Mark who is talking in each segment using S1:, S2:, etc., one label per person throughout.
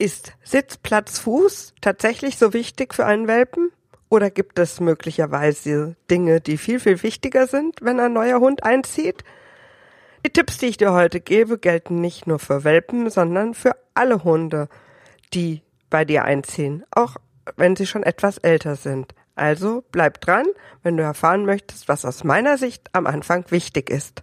S1: Ist Sitzplatz Fuß tatsächlich so wichtig für einen Welpen? Oder gibt es möglicherweise Dinge, die viel, viel wichtiger sind, wenn ein neuer Hund einzieht? Die Tipps, die ich dir heute gebe, gelten nicht nur für Welpen, sondern für alle Hunde, die bei dir einziehen, auch wenn sie schon etwas älter sind. Also bleib dran, wenn du erfahren möchtest, was aus meiner Sicht am Anfang wichtig ist.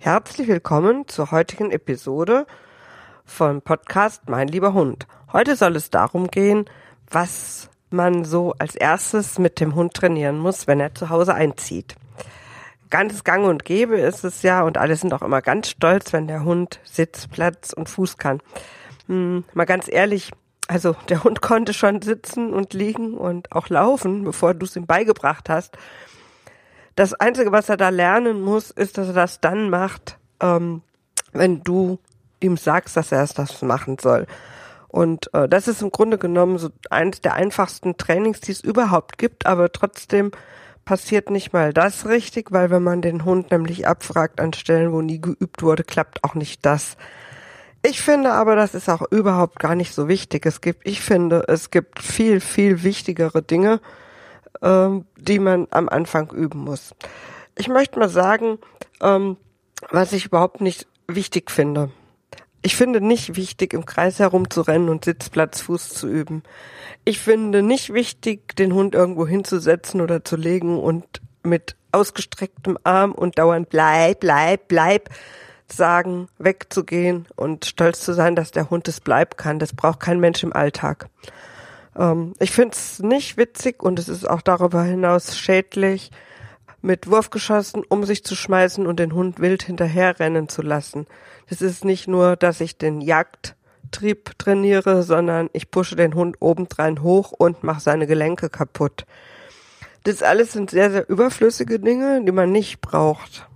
S1: Herzlich willkommen zur heutigen Episode vom Podcast Mein lieber Hund. Heute soll es darum gehen, was man so als erstes mit dem Hund trainieren muss, wenn er zu Hause einzieht. Ganz gang und gäbe ist es ja und alle sind auch immer ganz stolz, wenn der Hund Sitz, Platz und Fuß kann. Hm, mal ganz ehrlich, also der Hund konnte schon sitzen und liegen und auch laufen, bevor du es ihm beigebracht hast. Das Einzige, was er da lernen muss, ist, dass er das dann macht, ähm, wenn du ihm sagst, dass er es das machen soll. Und äh, das ist im Grunde genommen so eines der einfachsten Trainings, die es überhaupt gibt, aber trotzdem passiert nicht mal das richtig, weil wenn man den Hund nämlich abfragt an Stellen, wo nie geübt wurde, klappt auch nicht das. Ich finde aber, das ist auch überhaupt gar nicht so wichtig. Es gibt, ich finde, es gibt viel, viel wichtigere Dinge, ähm, die man am Anfang üben muss. Ich möchte mal sagen, ähm, was ich überhaupt nicht wichtig finde. Ich finde nicht wichtig, im Kreis herumzurennen und Sitzplatz, Fuß zu üben. Ich finde nicht wichtig, den Hund irgendwo hinzusetzen oder zu legen und mit ausgestrecktem Arm und dauernd bleib, bleib, bleib sagen, wegzugehen und stolz zu sein, dass der Hund es bleiben kann. Das braucht kein Mensch im Alltag. Ähm, ich finde es nicht witzig und es ist auch darüber hinaus schädlich, mit Wurfgeschossen um sich zu schmeißen und den Hund wild hinterherrennen zu lassen. Das ist nicht nur, dass ich den Jagdtrieb trainiere, sondern ich pushe den Hund obendrein hoch und mache seine Gelenke kaputt. Das alles sind sehr, sehr überflüssige Dinge, die man nicht braucht.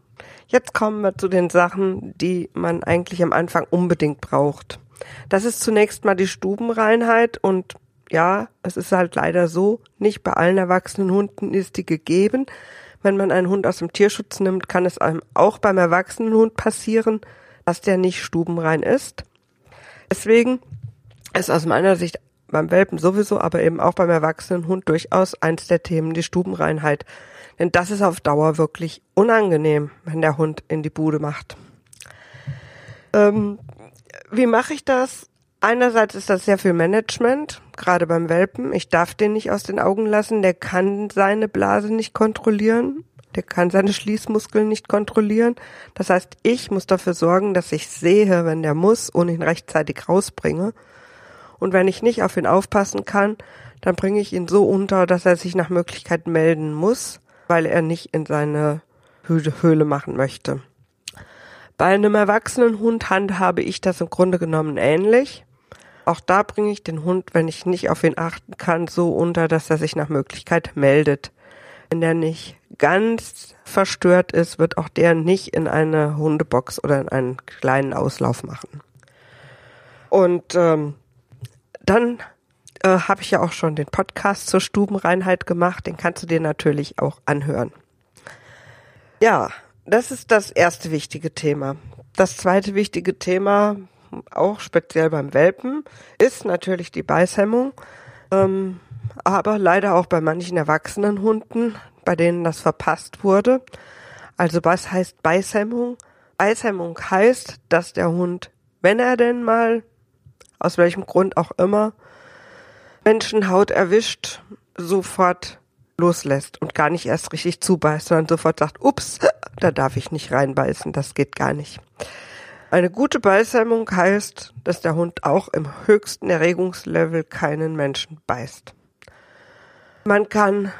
S1: Jetzt kommen wir zu den Sachen, die man eigentlich am Anfang unbedingt braucht. Das ist zunächst mal die Stubenreinheit und ja, es ist halt leider so, nicht bei allen erwachsenen Hunden ist die gegeben. Wenn man einen Hund aus dem Tierschutz nimmt, kann es einem auch beim erwachsenen Hund passieren, dass der nicht stubenrein ist. Deswegen ist aus meiner Sicht beim Welpen sowieso, aber eben auch beim erwachsenen Hund durchaus eins der Themen die Stubenreinheit. Denn das ist auf Dauer wirklich unangenehm, wenn der Hund in die Bude macht. Ähm, wie mache ich das? Einerseits ist das sehr viel Management, gerade beim Welpen. Ich darf den nicht aus den Augen lassen. Der kann seine Blase nicht kontrollieren. Der kann seine Schließmuskeln nicht kontrollieren. Das heißt, ich muss dafür sorgen, dass ich sehe, wenn der muss und ihn rechtzeitig rausbringe. Und wenn ich nicht auf ihn aufpassen kann, dann bringe ich ihn so unter, dass er sich nach Möglichkeit melden muss, weil er nicht in seine Höhle machen möchte. Bei einem erwachsenen Hund handhabe ich das im Grunde genommen ähnlich. Auch da bringe ich den Hund, wenn ich nicht auf ihn achten kann, so unter, dass er sich nach Möglichkeit meldet. Wenn der nicht ganz verstört ist, wird auch der nicht in eine Hundebox oder in einen kleinen Auslauf machen. Und ähm, dann äh, habe ich ja auch schon den Podcast zur Stubenreinheit gemacht. Den kannst du dir natürlich auch anhören. Ja, das ist das erste wichtige Thema. Das zweite wichtige Thema, auch speziell beim Welpen, ist natürlich die Beißhemmung. Ähm, aber leider auch bei manchen erwachsenen Hunden, bei denen das verpasst wurde. Also was heißt Beißhemmung? Beißhemmung heißt, dass der Hund, wenn er denn mal, aus welchem Grund auch immer, Menschenhaut erwischt, sofort loslässt und gar nicht erst richtig zubeißt, sondern sofort sagt, ups, da darf ich nicht reinbeißen, das geht gar nicht. Eine gute Beißhemmung heißt, dass der Hund auch im höchsten Erregungslevel keinen Menschen beißt. Man kann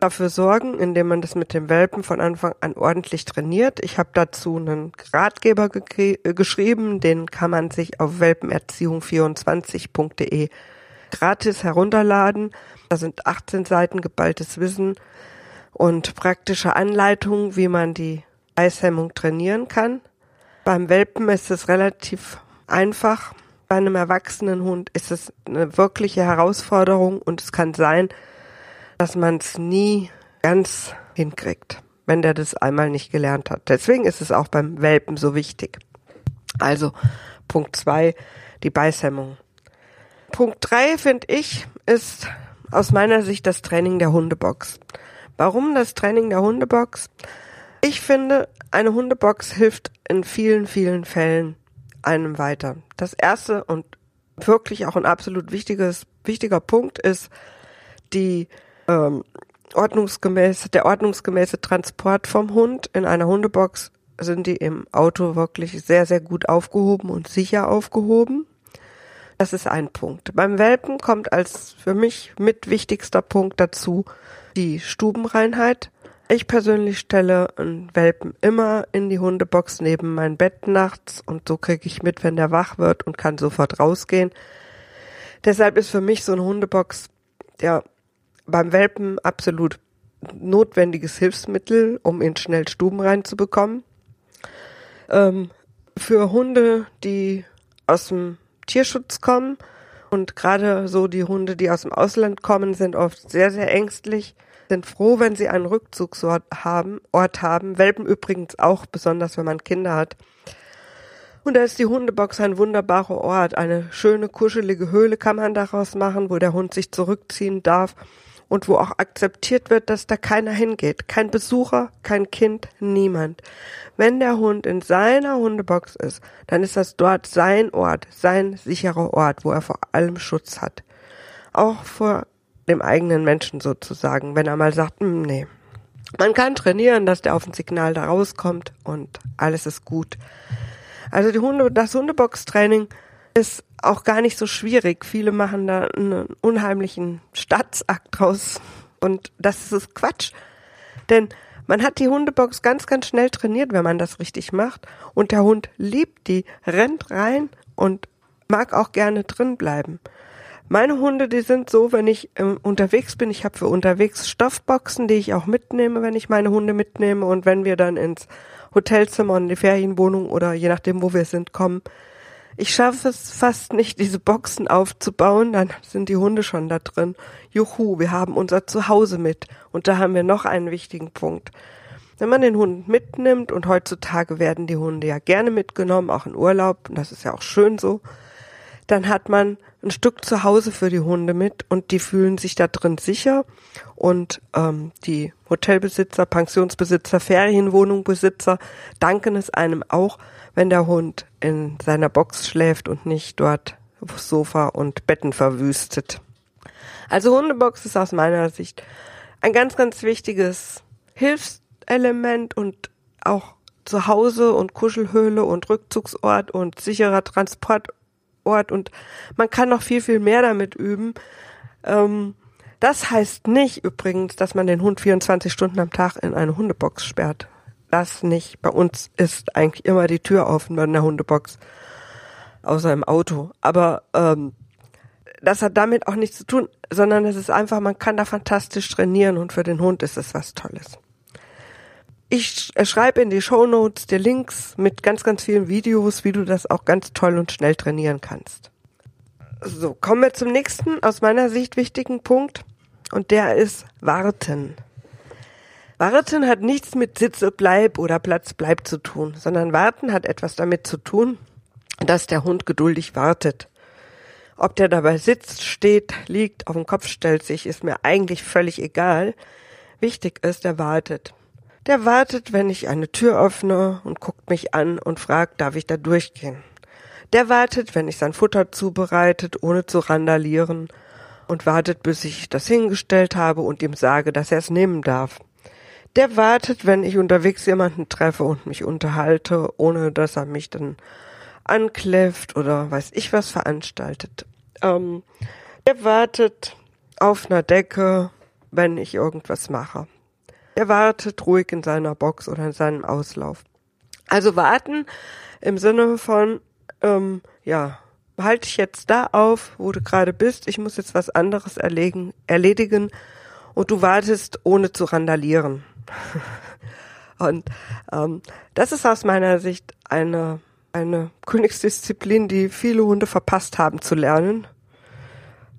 S1: dafür sorgen, indem man das mit dem Welpen von Anfang an ordentlich trainiert. Ich habe dazu einen Ratgeber ge äh, geschrieben, den kann man sich auf welpenerziehung24.de gratis herunterladen. Da sind 18 Seiten geballtes Wissen und praktische Anleitungen, wie man die Eishemmung trainieren kann. Beim Welpen ist es relativ einfach. Bei einem erwachsenen Hund ist es eine wirkliche Herausforderung und es kann sein, dass man es nie ganz hinkriegt, wenn der das einmal nicht gelernt hat. Deswegen ist es auch beim Welpen so wichtig. Also Punkt zwei, die Beißhemmung. Punkt drei finde ich ist aus meiner Sicht das Training der Hundebox. Warum das Training der Hundebox? Ich finde, eine Hundebox hilft in vielen, vielen Fällen einem weiter. Das erste und wirklich auch ein absolut wichtiges, wichtiger Punkt ist die ähm, ordnungsgemäß, der ordnungsgemäße Transport vom Hund in einer Hundebox sind die im Auto wirklich sehr, sehr gut aufgehoben und sicher aufgehoben. Das ist ein Punkt. Beim Welpen kommt als für mich mit wichtigster Punkt dazu die Stubenreinheit. Ich persönlich stelle einen Welpen immer in die Hundebox neben mein Bett nachts und so kriege ich mit, wenn der wach wird und kann sofort rausgehen. Deshalb ist für mich so eine Hundebox ja beim Welpen absolut notwendiges Hilfsmittel, um ihn schnell Stuben reinzubekommen. Ähm, für Hunde, die aus dem Tierschutz kommen und gerade so die Hunde, die aus dem Ausland kommen, sind oft sehr, sehr ängstlich, sind froh, wenn sie einen Rückzugsort haben, Ort haben. Welpen übrigens auch, besonders wenn man Kinder hat. Und da ist die Hundebox ein wunderbarer Ort. Eine schöne, kuschelige Höhle kann man daraus machen, wo der Hund sich zurückziehen darf und wo auch akzeptiert wird, dass da keiner hingeht. Kein Besucher, kein Kind, niemand. Wenn der Hund in seiner Hundebox ist, dann ist das dort sein Ort, sein sicherer Ort, wo er vor allem Schutz hat. Auch vor dem eigenen Menschen sozusagen, wenn er mal sagt, hm, nee. Man kann trainieren, dass der auf ein Signal da rauskommt und alles ist gut. Also die Hunde, das Hundebox-Training ist auch gar nicht so schwierig. Viele machen da einen unheimlichen Staatsakt draus. Und das ist Quatsch. Denn man hat die Hundebox ganz, ganz schnell trainiert, wenn man das richtig macht. Und der Hund liebt die, rennt rein und mag auch gerne drin bleiben. Meine Hunde, die sind so, wenn ich ähm, unterwegs bin, ich habe für unterwegs Stoffboxen, die ich auch mitnehme, wenn ich meine Hunde mitnehme und wenn wir dann ins Hotelzimmer in die Ferienwohnung oder je nachdem, wo wir sind, kommen, ich schaffe es fast nicht, diese Boxen aufzubauen, dann sind die Hunde schon da drin. Juhu, wir haben unser Zuhause mit. Und da haben wir noch einen wichtigen Punkt. Wenn man den Hund mitnimmt, und heutzutage werden die Hunde ja gerne mitgenommen, auch in Urlaub, und das ist ja auch schön so, dann hat man ein Stück Zuhause für die Hunde mit und die fühlen sich da drin sicher und ähm, die Hotelbesitzer, Pensionsbesitzer, Ferienwohnungbesitzer danken es einem auch, wenn der Hund in seiner Box schläft und nicht dort Sofa und Betten verwüstet. Also Hundebox ist aus meiner Sicht ein ganz, ganz wichtiges Hilfselement und auch Zuhause und Kuschelhöhle und Rückzugsort und sicherer Transportort und man kann noch viel, viel mehr damit üben. Ähm, das heißt nicht übrigens, dass man den Hund 24 Stunden am Tag in eine Hundebox sperrt das nicht. Bei uns ist eigentlich immer die Tür offen bei der Hundebox. Außer im Auto. Aber ähm, das hat damit auch nichts zu tun, sondern es ist einfach, man kann da fantastisch trainieren und für den Hund ist es was Tolles. Ich schreibe in die Show Notes die Links mit ganz, ganz vielen Videos, wie du das auch ganz toll und schnell trainieren kannst. So, kommen wir zum nächsten aus meiner Sicht wichtigen Punkt und der ist Warten. Warten hat nichts mit Sitze bleib oder Platz bleib zu tun, sondern Warten hat etwas damit zu tun, dass der Hund geduldig wartet. Ob der dabei sitzt, steht, liegt, auf den Kopf stellt sich, ist mir eigentlich völlig egal. Wichtig ist, er wartet. Der wartet, wenn ich eine Tür öffne und guckt mich an und fragt, darf ich da durchgehen? Der wartet, wenn ich sein Futter zubereitet, ohne zu randalieren, und wartet, bis ich das hingestellt habe und ihm sage, dass er es nehmen darf der wartet, wenn ich unterwegs jemanden treffe und mich unterhalte, ohne dass er mich dann ankläfft oder weiß ich was veranstaltet. Ähm, der wartet auf einer Decke, wenn ich irgendwas mache. Er wartet ruhig in seiner Box oder in seinem Auslauf. Also warten im Sinne von, ähm, ja, halte ich jetzt da auf, wo du gerade bist, ich muss jetzt was anderes erlegen, erledigen und du wartest, ohne zu randalieren. und ähm, das ist aus meiner Sicht eine, eine Königsdisziplin, die viele Hunde verpasst haben zu lernen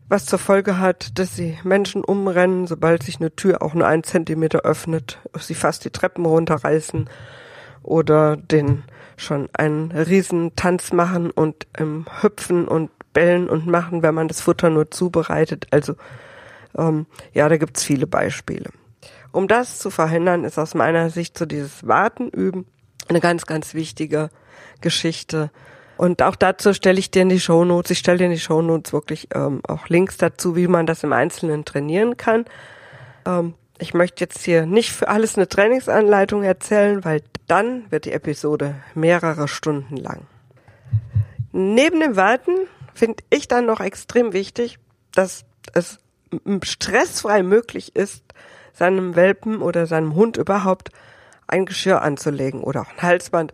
S1: was zur Folge hat, dass sie Menschen umrennen, sobald sich eine Tür auch nur einen Zentimeter öffnet, sie fast die Treppen runterreißen oder den schon einen riesen Tanz machen und ähm, hüpfen und bellen und machen, wenn man das Futter nur zubereitet. Also ähm, ja, da gibt's viele Beispiele. Um das zu verhindern, ist aus meiner Sicht so dieses Warten üben eine ganz, ganz wichtige Geschichte, und auch dazu stelle ich dir in die Shownotes, ich stelle dir in die Shownotes wirklich ähm, auch Links dazu, wie man das im Einzelnen trainieren kann. Ähm, ich möchte jetzt hier nicht für alles eine Trainingsanleitung erzählen, weil dann wird die Episode mehrere Stunden lang. Neben dem Warten finde ich dann noch extrem wichtig, dass es stressfrei möglich ist, seinem Welpen oder seinem Hund überhaupt ein Geschirr anzulegen oder auch ein Halsband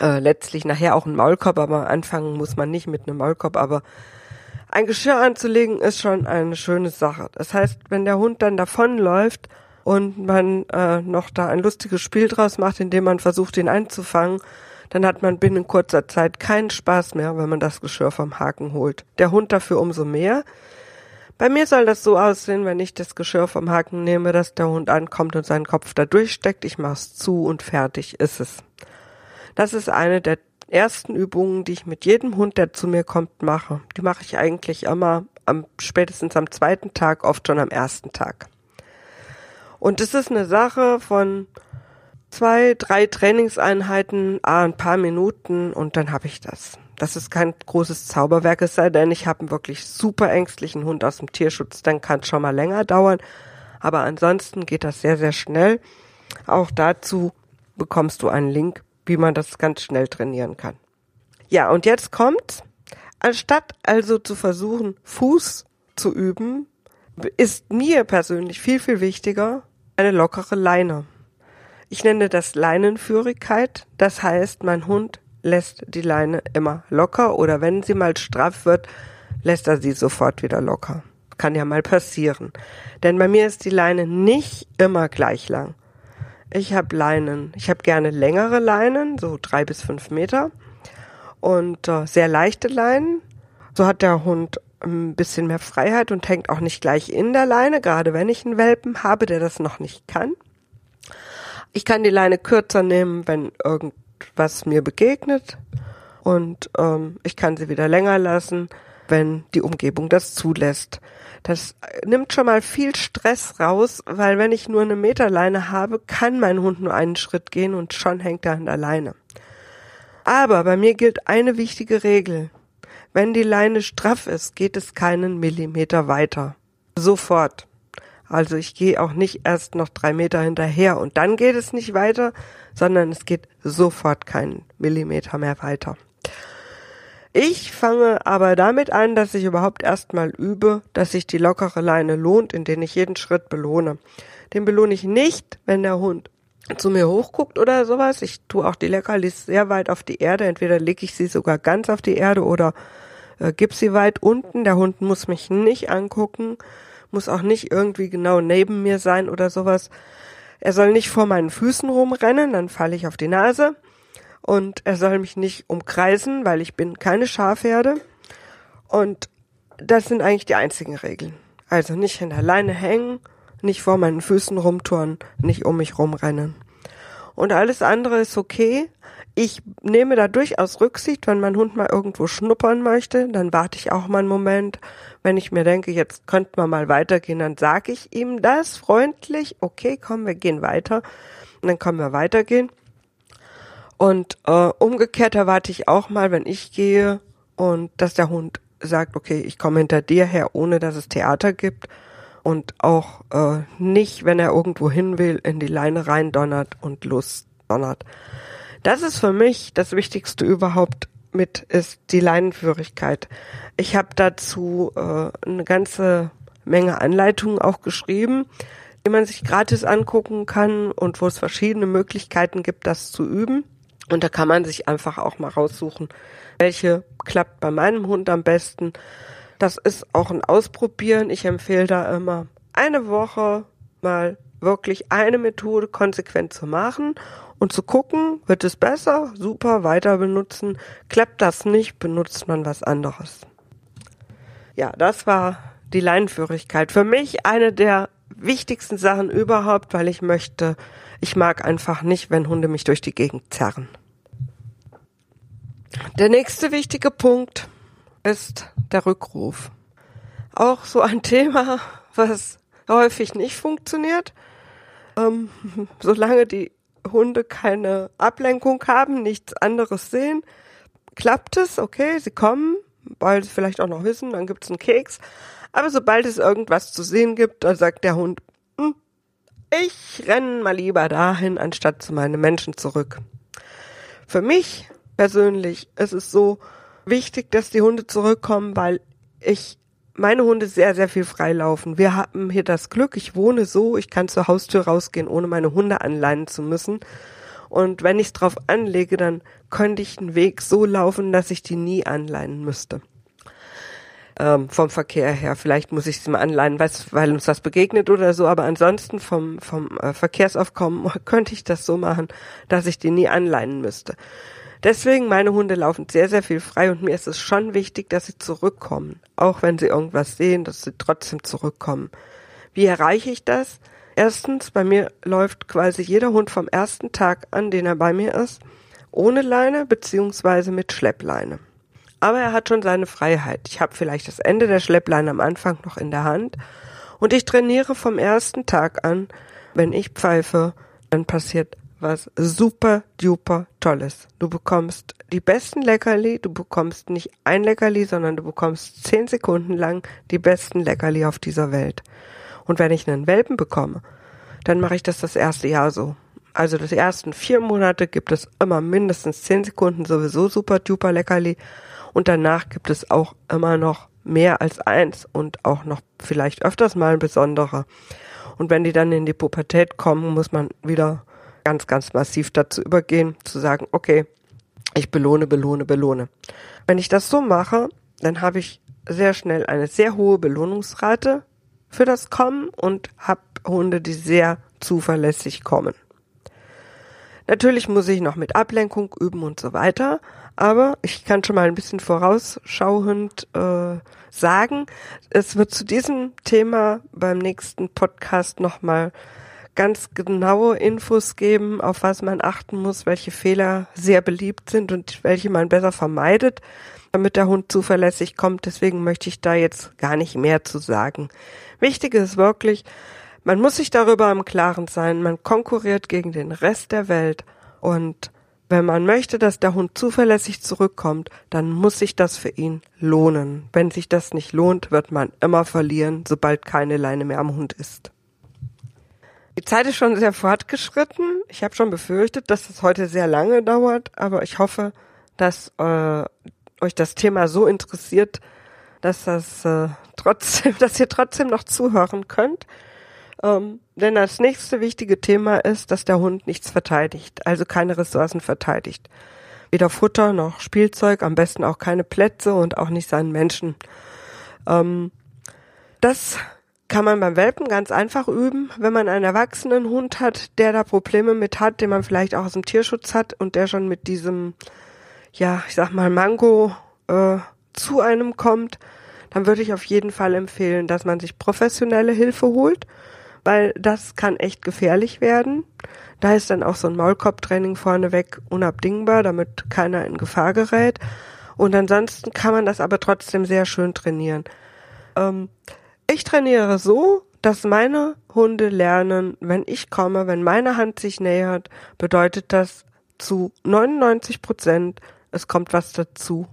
S1: äh, letztlich nachher auch ein Maulkorb, aber anfangen muss man nicht mit einem Maulkorb, aber ein Geschirr anzulegen ist schon eine schöne Sache. Das heißt, wenn der Hund dann davonläuft und man äh, noch da ein lustiges Spiel draus macht, indem man versucht, ihn einzufangen, dann hat man binnen kurzer Zeit keinen Spaß mehr, wenn man das Geschirr vom Haken holt. Der Hund dafür umso mehr. Bei mir soll das so aussehen, wenn ich das Geschirr vom Haken nehme, dass der Hund ankommt und seinen Kopf da durchsteckt. Ich mach's zu und fertig ist es. Das ist eine der ersten Übungen, die ich mit jedem Hund, der zu mir kommt, mache. Die mache ich eigentlich immer am spätestens am zweiten Tag, oft schon am ersten Tag. Und es ist eine Sache von zwei, drei Trainingseinheiten, ah, ein paar Minuten und dann habe ich das. Das ist kein großes Zauberwerk, es sei denn, ich habe einen wirklich super ängstlichen Hund aus dem Tierschutz, dann kann es schon mal länger dauern. Aber ansonsten geht das sehr, sehr schnell. Auch dazu bekommst du einen Link wie man das ganz schnell trainieren kann. Ja, und jetzt kommt, anstatt also zu versuchen, Fuß zu üben, ist mir persönlich viel, viel wichtiger eine lockere Leine. Ich nenne das Leinenführigkeit. Das heißt, mein Hund lässt die Leine immer locker oder wenn sie mal straff wird, lässt er sie sofort wieder locker. Kann ja mal passieren. Denn bei mir ist die Leine nicht immer gleich lang. Ich habe Leinen. Ich habe gerne längere Leinen, so drei bis fünf Meter. Und äh, sehr leichte Leinen. So hat der Hund ein bisschen mehr Freiheit und hängt auch nicht gleich in der Leine, gerade wenn ich einen Welpen habe, der das noch nicht kann. Ich kann die Leine kürzer nehmen, wenn irgendwas mir begegnet. Und ähm, ich kann sie wieder länger lassen, wenn die Umgebung das zulässt. Das nimmt schon mal viel Stress raus, weil wenn ich nur eine Meterleine habe, kann mein Hund nur einen Schritt gehen und schon hängt er an der Leine. Aber bei mir gilt eine wichtige Regel. Wenn die Leine straff ist, geht es keinen Millimeter weiter. Sofort. Also ich gehe auch nicht erst noch drei Meter hinterher und dann geht es nicht weiter, sondern es geht sofort keinen Millimeter mehr weiter. Ich fange aber damit an, dass ich überhaupt erstmal übe, dass sich die lockere Leine lohnt, indem ich jeden Schritt belohne. Den belohne ich nicht, wenn der Hund zu mir hochguckt oder sowas. Ich tue auch die Leckerlis sehr weit auf die Erde. Entweder lege ich sie sogar ganz auf die Erde oder äh, gib sie weit unten. Der Hund muss mich nicht angucken, muss auch nicht irgendwie genau neben mir sein oder sowas. Er soll nicht vor meinen Füßen rumrennen, dann falle ich auf die Nase und er soll mich nicht umkreisen, weil ich bin keine Schafherde. Und das sind eigentlich die einzigen Regeln. Also nicht in der Leine hängen, nicht vor meinen Füßen rumtouren, nicht um mich rumrennen. Und alles andere ist okay. Ich nehme da durchaus Rücksicht, wenn mein Hund mal irgendwo schnuppern möchte, dann warte ich auch mal einen Moment. Wenn ich mir denke, jetzt könnte man mal weitergehen, dann sage ich ihm das freundlich. Okay, komm, wir gehen weiter. Und dann können wir weitergehen. Und äh, umgekehrt erwarte ich auch mal, wenn ich gehe und dass der Hund sagt, okay, ich komme hinter dir her, ohne dass es Theater gibt. Und auch äh, nicht, wenn er irgendwo hin will, in die Leine rein donnert und losdonnert. Das ist für mich das Wichtigste überhaupt mit, ist die Leinenführigkeit. Ich habe dazu äh, eine ganze Menge Anleitungen auch geschrieben, die man sich gratis angucken kann und wo es verschiedene Möglichkeiten gibt, das zu üben. Und da kann man sich einfach auch mal raussuchen, welche klappt bei meinem Hund am besten. Das ist auch ein Ausprobieren. Ich empfehle da immer eine Woche mal wirklich eine Methode konsequent zu machen und zu gucken, wird es besser, super, weiter benutzen. Klappt das nicht, benutzt man was anderes. Ja, das war die Leinenführigkeit. Für mich eine der wichtigsten Sachen überhaupt, weil ich möchte, ich mag einfach nicht, wenn Hunde mich durch die Gegend zerren. Der nächste wichtige Punkt ist der Rückruf. Auch so ein Thema, was häufig nicht funktioniert. Ähm, solange die Hunde keine Ablenkung haben, nichts anderes sehen, klappt es, okay, sie kommen, weil sie vielleicht auch noch wissen, dann gibt's einen Keks. Aber sobald es irgendwas zu sehen gibt, dann sagt der Hund, ich renne mal lieber dahin, anstatt zu meinen Menschen zurück. Für mich persönlich ist es so wichtig, dass die Hunde zurückkommen, weil ich meine Hunde sehr, sehr viel freilaufen. Wir haben hier das Glück, ich wohne so, ich kann zur Haustür rausgehen, ohne meine Hunde anleinen zu müssen. Und wenn ich es drauf anlege, dann könnte ich einen Weg so laufen, dass ich die nie anleinen müsste. Ähm, vom Verkehr her. Vielleicht muss ich sie mal anleihen, was, weil uns das begegnet oder so, aber ansonsten vom, vom äh, Verkehrsaufkommen könnte ich das so machen, dass ich die nie anleinen müsste. Deswegen, meine Hunde laufen sehr, sehr viel frei und mir ist es schon wichtig, dass sie zurückkommen. Auch wenn sie irgendwas sehen, dass sie trotzdem zurückkommen. Wie erreiche ich das? Erstens, bei mir läuft quasi jeder Hund vom ersten Tag an, den er bei mir ist, ohne Leine beziehungsweise mit Schleppleine. Aber er hat schon seine Freiheit. Ich habe vielleicht das Ende der Schleppleine am Anfang noch in der Hand und ich trainiere vom ersten Tag an, wenn ich pfeife, dann passiert was super duper tolles. Du bekommst die besten Leckerli, du bekommst nicht ein Leckerli, sondern du bekommst zehn Sekunden lang die besten Leckerli auf dieser Welt. Und wenn ich einen Welpen bekomme, dann mache ich das das erste Jahr so. Also das ersten vier Monate gibt es immer mindestens zehn Sekunden sowieso super duper Leckerli und danach gibt es auch immer noch mehr als eins und auch noch vielleicht öfters mal ein besonderer. Und wenn die dann in die Pubertät kommen, muss man wieder ganz, ganz massiv dazu übergehen, zu sagen, okay, ich belohne, belohne, belohne. Wenn ich das so mache, dann habe ich sehr schnell eine sehr hohe Belohnungsrate für das Kommen und habe Hunde, die sehr zuverlässig kommen. Natürlich muss ich noch mit Ablenkung üben und so weiter, aber ich kann schon mal ein bisschen vorausschauend äh, sagen, es wird zu diesem Thema beim nächsten Podcast nochmal ganz genaue Infos geben, auf was man achten muss, welche Fehler sehr beliebt sind und welche man besser vermeidet, damit der Hund zuverlässig kommt. Deswegen möchte ich da jetzt gar nicht mehr zu sagen. Wichtig ist wirklich, man muss sich darüber im Klaren sein, man konkurriert gegen den Rest der Welt und wenn man möchte, dass der Hund zuverlässig zurückkommt, dann muss sich das für ihn lohnen. Wenn sich das nicht lohnt, wird man immer verlieren, sobald keine Leine mehr am Hund ist. Die Zeit ist schon sehr fortgeschritten. Ich habe schon befürchtet, dass es heute sehr lange dauert, aber ich hoffe, dass äh, euch das Thema so interessiert, dass das äh, trotzdem, dass ihr trotzdem noch zuhören könnt. Ähm, denn das nächste wichtige Thema ist, dass der Hund nichts verteidigt, also keine Ressourcen verteidigt. Weder Futter noch Spielzeug, am besten auch keine Plätze und auch nicht seinen Menschen. Ähm, das kann man beim Welpen ganz einfach üben, wenn man einen erwachsenen Hund hat, der da Probleme mit hat, den man vielleicht auch aus dem Tierschutz hat und der schon mit diesem, ja, ich sag mal, Mango äh, zu einem kommt, dann würde ich auf jeden Fall empfehlen, dass man sich professionelle Hilfe holt, weil das kann echt gefährlich werden. Da ist dann auch so ein Maulkorbtraining vorneweg unabdingbar, damit keiner in Gefahr gerät. Und ansonsten kann man das aber trotzdem sehr schön trainieren. Ähm, ich trainiere so, dass meine Hunde lernen, wenn ich komme, wenn meine Hand sich nähert, bedeutet das zu 99 Prozent, es kommt was dazu.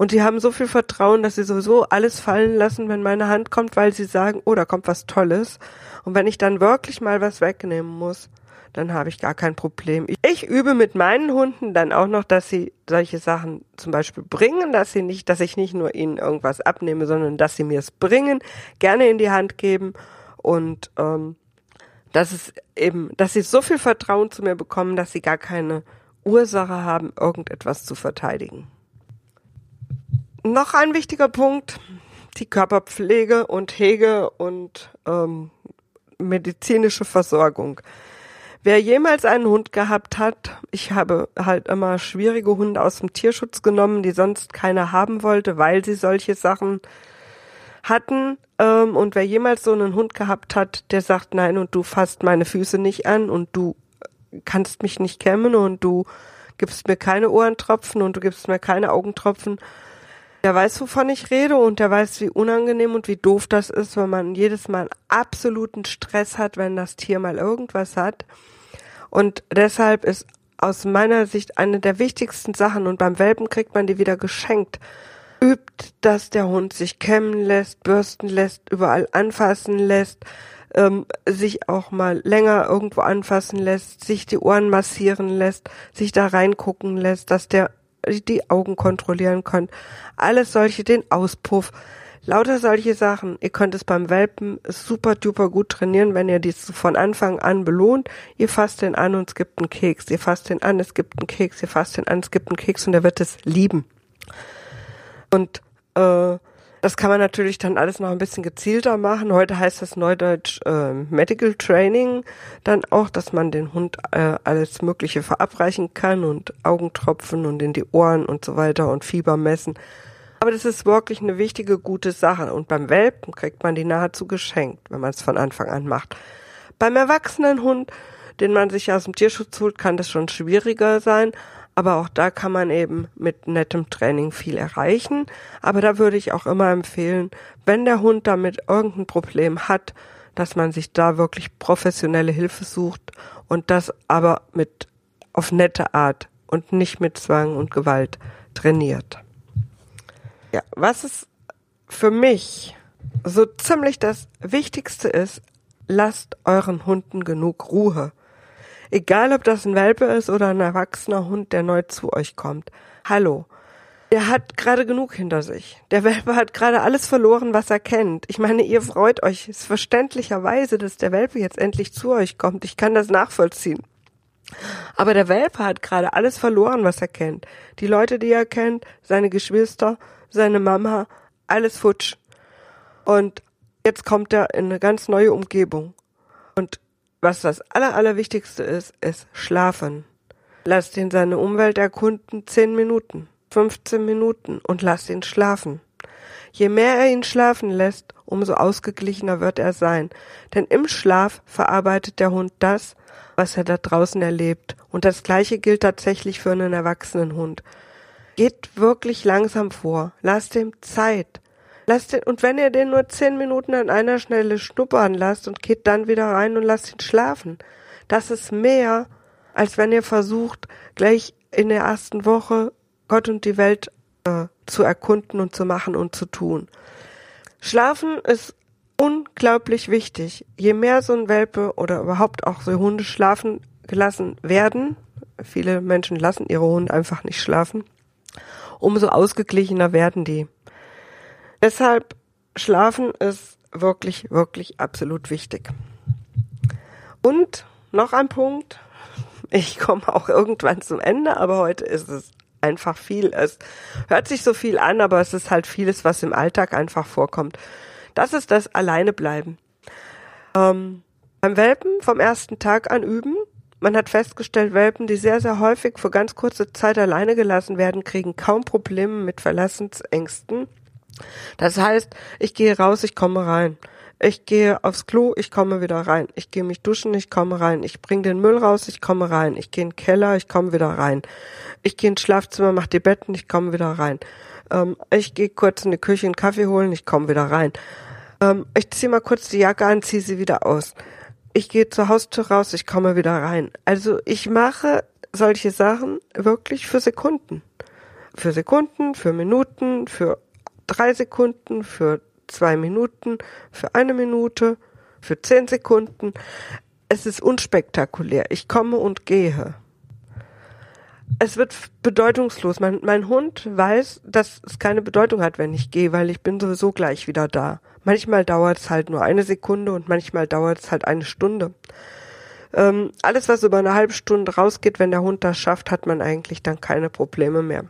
S1: Und die haben so viel Vertrauen, dass sie sowieso alles fallen lassen, wenn meine Hand kommt, weil sie sagen, oh, da kommt was Tolles. Und wenn ich dann wirklich mal was wegnehmen muss, dann habe ich gar kein Problem. Ich übe mit meinen Hunden dann auch noch, dass sie solche Sachen zum Beispiel bringen, dass sie nicht, dass ich nicht nur ihnen irgendwas abnehme, sondern dass sie mir es bringen, gerne in die Hand geben und ähm, dass es eben, dass sie so viel Vertrauen zu mir bekommen, dass sie gar keine Ursache haben, irgendetwas zu verteidigen. Noch ein wichtiger Punkt, die Körperpflege und Hege und ähm, medizinische Versorgung. Wer jemals einen Hund gehabt hat, ich habe halt immer schwierige Hunde aus dem Tierschutz genommen, die sonst keiner haben wollte, weil sie solche Sachen hatten. Ähm, und wer jemals so einen Hund gehabt hat, der sagt, nein, und du fasst meine Füße nicht an und du kannst mich nicht kämmen und du gibst mir keine Ohrentropfen und du gibst mir keine Augentropfen. Der weiß, wovon ich rede und der weiß, wie unangenehm und wie doof das ist, wenn man jedes Mal absoluten Stress hat, wenn das Tier mal irgendwas hat. Und deshalb ist aus meiner Sicht eine der wichtigsten Sachen und beim Welpen kriegt man die wieder geschenkt übt, dass der Hund sich kämmen lässt, bürsten lässt, überall anfassen lässt, ähm, sich auch mal länger irgendwo anfassen lässt, sich die Ohren massieren lässt, sich da reingucken lässt, dass der die Augen kontrollieren kann. Alles solche, den Auspuff. Lauter solche Sachen. Ihr könnt es beim Welpen super duper gut trainieren, wenn ihr dies von Anfang an belohnt. Ihr fasst den an und es gibt einen Keks. Ihr fasst den an, es gibt einen Keks. Ihr fasst den an, es gibt einen Keks und er wird es lieben. Und äh, das kann man natürlich dann alles noch ein bisschen gezielter machen. Heute heißt das Neudeutsch äh, Medical Training dann auch, dass man den Hund äh, alles Mögliche verabreichen kann und Augentropfen und in die Ohren und so weiter und Fieber messen. Aber das ist wirklich eine wichtige, gute Sache. Und beim Welpen kriegt man die nahezu geschenkt, wenn man es von Anfang an macht. Beim erwachsenen Hund, den man sich aus dem Tierschutz holt, kann das schon schwieriger sein. Aber auch da kann man eben mit nettem Training viel erreichen. Aber da würde ich auch immer empfehlen, wenn der Hund damit irgendein Problem hat, dass man sich da wirklich professionelle Hilfe sucht und das aber mit auf nette Art und nicht mit Zwang und Gewalt trainiert. Ja, was es für mich so ziemlich das Wichtigste ist, lasst euren Hunden genug Ruhe. Egal, ob das ein Welpe ist oder ein erwachsener Hund, der neu zu euch kommt. Hallo. Der hat gerade genug hinter sich. Der Welpe hat gerade alles verloren, was er kennt. Ich meine, ihr freut euch ist verständlicherweise, dass der Welpe jetzt endlich zu euch kommt. Ich kann das nachvollziehen. Aber der Welpe hat gerade alles verloren, was er kennt. Die Leute, die er kennt, seine Geschwister, seine Mama, alles futsch. Und jetzt kommt er in eine ganz neue Umgebung. Und was das aller, allerwichtigste ist, ist schlafen. Lasst ihn seine Umwelt erkunden zehn Minuten, 15 Minuten und lasst ihn schlafen. Je mehr er ihn schlafen lässt, umso ausgeglichener wird er sein. Denn im Schlaf verarbeitet der Hund das, was er da draußen erlebt. Und das Gleiche gilt tatsächlich für einen erwachsenen Hund. Geht wirklich langsam vor. Lasst ihm Zeit. Lasst den, und wenn ihr den nur zehn Minuten an einer Stelle schnuppern lasst und geht dann wieder rein und lasst ihn schlafen, das ist mehr, als wenn ihr versucht, gleich in der ersten Woche Gott und die Welt äh, zu erkunden und zu machen und zu tun. Schlafen ist unglaublich wichtig. Je mehr so ein Welpe oder überhaupt auch so Hunde schlafen gelassen werden, viele Menschen lassen ihre Hunde einfach nicht schlafen, umso ausgeglichener werden die. Deshalb Schlafen ist wirklich, wirklich absolut wichtig. Und noch ein Punkt. Ich komme auch irgendwann zum Ende, aber heute ist es einfach viel. Es hört sich so viel an, aber es ist halt vieles, was im Alltag einfach vorkommt. Das ist das Alleinebleiben. Ähm, beim Welpen vom ersten Tag an üben. Man hat festgestellt, Welpen, die sehr, sehr häufig für ganz kurze Zeit alleine gelassen werden, kriegen kaum Probleme mit Verlassensängsten das heißt, ich gehe raus, ich komme rein. Ich gehe aufs Klo, ich komme wieder rein. Ich gehe mich duschen, ich komme rein. Ich bringe den Müll raus, ich komme rein. Ich gehe in den Keller, ich komme wieder rein. Ich gehe ins Schlafzimmer, mach die Betten, ich komme wieder rein. Ähm, ich gehe kurz in die Küche einen Kaffee holen, ich komme wieder rein. Ähm, ich ziehe mal kurz die Jacke an, ziehe sie wieder aus. Ich gehe zur Haustür raus, ich komme wieder rein. Also ich mache solche Sachen wirklich für Sekunden. Für Sekunden, für Minuten, für drei Sekunden, für zwei Minuten, für eine Minute, für zehn Sekunden. es ist unspektakulär. Ich komme und gehe. Es wird bedeutungslos. Mein, mein Hund weiß, dass es keine Bedeutung hat, wenn ich gehe, weil ich bin sowieso gleich wieder da. Manchmal dauert es halt nur eine Sekunde und manchmal dauert es halt eine Stunde. Ähm, alles, was über eine halbe Stunde rausgeht, wenn der Hund das schafft, hat man eigentlich dann keine Probleme mehr.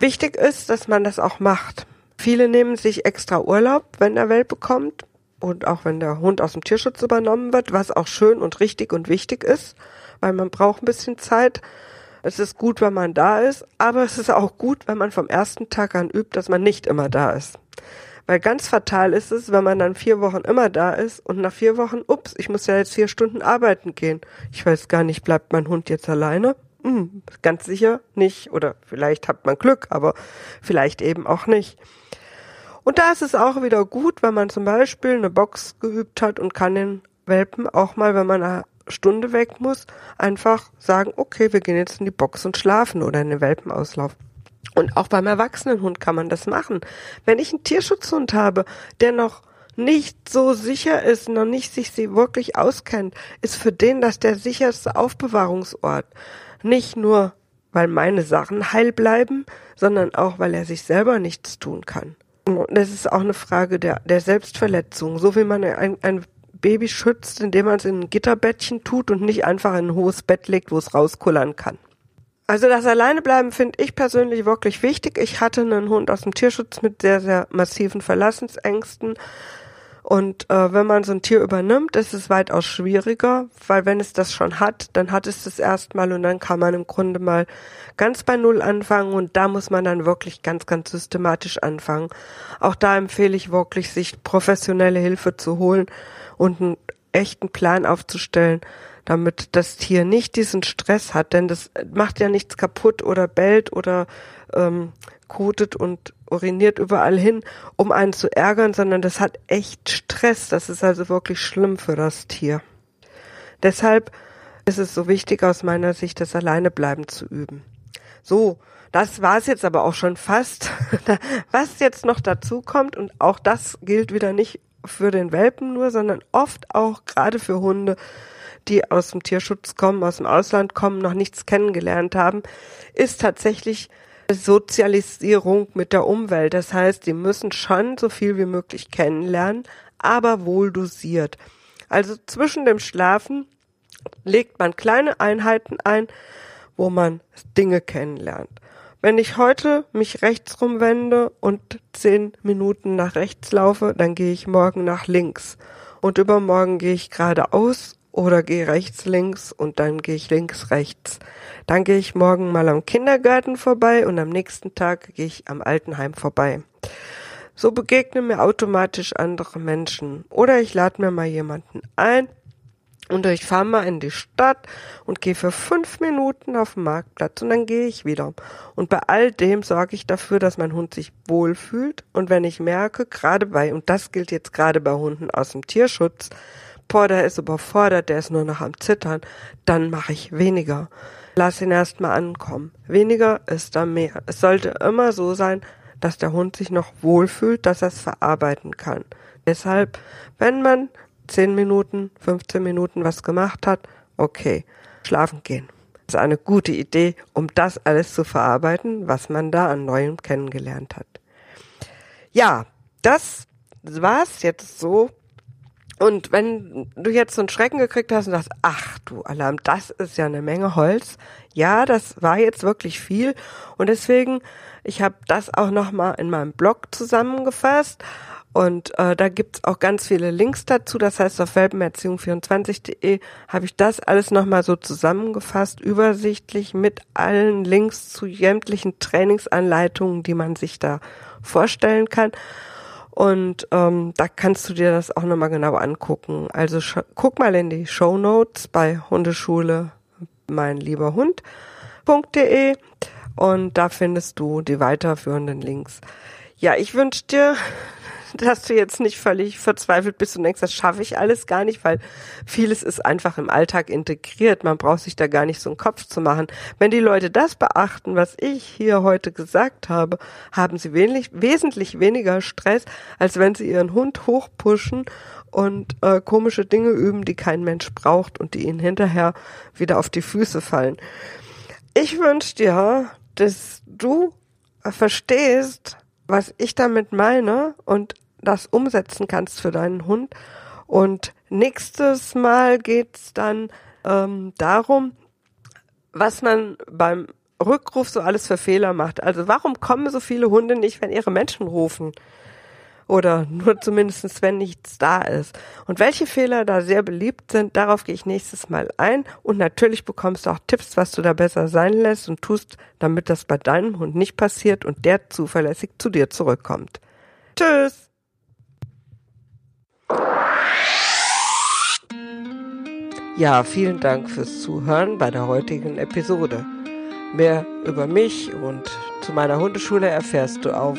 S1: Wichtig ist, dass man das auch macht. Viele nehmen sich extra Urlaub, wenn der Welpe kommt und auch wenn der Hund aus dem Tierschutz übernommen wird, was auch schön und richtig und wichtig ist, weil man braucht ein bisschen Zeit. Es ist gut, wenn man da ist, aber es ist auch gut, wenn man vom ersten Tag an übt, dass man nicht immer da ist. Weil ganz fatal ist es, wenn man dann vier Wochen immer da ist und nach vier Wochen, ups, ich muss ja jetzt vier Stunden arbeiten gehen. Ich weiß gar nicht, bleibt mein Hund jetzt alleine? Hm, ganz sicher nicht. Oder vielleicht hat man Glück, aber vielleicht eben auch nicht. Und da ist es auch wieder gut, wenn man zum Beispiel eine Box geübt hat und kann den Welpen auch mal, wenn man eine Stunde weg muss, einfach sagen, okay, wir gehen jetzt in die Box und schlafen oder in den Welpenauslauf. Und auch beim Erwachsenenhund kann man das machen. Wenn ich einen Tierschutzhund habe, der noch nicht so sicher ist, noch nicht sich sie wirklich auskennt, ist für den das der sicherste Aufbewahrungsort. Nicht nur, weil meine Sachen heil bleiben, sondern auch, weil er sich selber nichts tun kann. Und das ist auch eine Frage der, der Selbstverletzung. So wie man ein, ein Baby schützt, indem man es in ein Gitterbettchen tut und nicht einfach in ein hohes Bett legt, wo es rauskullern kann. Also das Alleinebleiben finde ich persönlich wirklich wichtig. Ich hatte einen Hund aus dem Tierschutz mit sehr, sehr massiven Verlassensängsten. Und äh, wenn man so ein Tier übernimmt, ist es weitaus schwieriger, weil wenn es das schon hat, dann hat es das erstmal und dann kann man im Grunde mal ganz bei Null anfangen und da muss man dann wirklich ganz, ganz systematisch anfangen. Auch da empfehle ich wirklich, sich professionelle Hilfe zu holen und einen echten Plan aufzustellen, damit das Tier nicht diesen Stress hat, denn das macht ja nichts kaputt oder bellt oder ähm, kotet und uriniert überall hin, um einen zu ärgern, sondern das hat echt Stress. Das ist also wirklich schlimm für das Tier. Deshalb ist es so wichtig aus meiner Sicht, das Alleinebleiben zu üben. So, das war's jetzt aber auch schon fast. Was jetzt noch dazu kommt, und auch das gilt wieder nicht für den Welpen nur, sondern oft auch gerade für Hunde, die aus dem Tierschutz kommen, aus dem Ausland kommen, noch nichts kennengelernt haben, ist tatsächlich Sozialisierung mit der Umwelt. Das heißt, die müssen schon so viel wie möglich kennenlernen, aber wohl dosiert. Also zwischen dem Schlafen legt man kleine Einheiten ein, wo man Dinge kennenlernt. Wenn ich heute mich rechts rumwende und zehn Minuten nach rechts laufe, dann gehe ich morgen nach links. Und übermorgen gehe ich geradeaus oder gehe rechts, links und dann gehe ich links, rechts. Dann gehe ich morgen mal am Kindergarten vorbei und am nächsten Tag gehe ich am Altenheim vorbei. So begegnen mir automatisch andere Menschen. Oder ich lade mir mal jemanden ein und ich fahre mal in die Stadt und gehe für fünf Minuten auf den Marktplatz und dann gehe ich wieder. Und bei all dem sorge ich dafür, dass mein Hund sich wohlfühlt. Und wenn ich merke, gerade bei, und das gilt jetzt gerade bei Hunden aus dem Tierschutz, boah, der ist überfordert, der ist nur noch am Zittern, dann mache ich weniger. Lass ihn erstmal ankommen. Weniger ist da mehr. Es sollte immer so sein, dass der Hund sich noch wohlfühlt, dass er es verarbeiten kann. Deshalb, wenn man 10 Minuten, 15 Minuten was gemacht hat, okay, schlafen gehen. Das ist eine gute Idee, um das alles zu verarbeiten, was man da an Neuem kennengelernt hat. Ja, das war's jetzt so und wenn du jetzt so einen Schrecken gekriegt hast und sagst, ach du Alarm, das ist ja eine Menge Holz. Ja, das war jetzt wirklich viel. Und deswegen, ich habe das auch nochmal in meinem Blog zusammengefasst. Und äh, da gibt's auch ganz viele Links dazu. Das heißt, auf welpenerziehung24.de habe ich das alles nochmal so zusammengefasst, übersichtlich mit allen Links zu sämtlichen Trainingsanleitungen, die man sich da vorstellen kann. Und ähm, da kannst du dir das auch nochmal genau angucken. Also guck mal in die Show Notes bei Hundeschule mein lieber Hund.de und da findest du die weiterführenden Links. Ja, ich wünsche dir dass du jetzt nicht völlig verzweifelt bist und denkst, das schaffe ich alles gar nicht, weil vieles ist einfach im Alltag integriert. Man braucht sich da gar nicht so einen Kopf zu machen. Wenn die Leute das beachten, was ich hier heute gesagt habe, haben sie wenig, wesentlich weniger Stress, als wenn sie ihren Hund hochpushen und äh, komische Dinge üben, die kein Mensch braucht und die ihnen hinterher wieder auf die Füße fallen. Ich wünsche dir, dass du verstehst, was ich damit meine und das umsetzen kannst für deinen Hund. Und nächstes Mal geht's dann ähm, darum, was man beim Rückruf so alles für Fehler macht. Also warum kommen so viele Hunde nicht, wenn ihre Menschen rufen? Oder nur zumindestens wenn nichts da ist. Und welche Fehler da sehr beliebt sind, darauf gehe ich nächstes Mal ein. Und natürlich bekommst du auch Tipps, was du da besser sein lässt und tust, damit das bei deinem Hund nicht passiert und der zuverlässig zu dir zurückkommt. Tschüss! Ja, vielen Dank fürs Zuhören bei der heutigen Episode. Mehr über mich und zu meiner Hundeschule erfährst du auf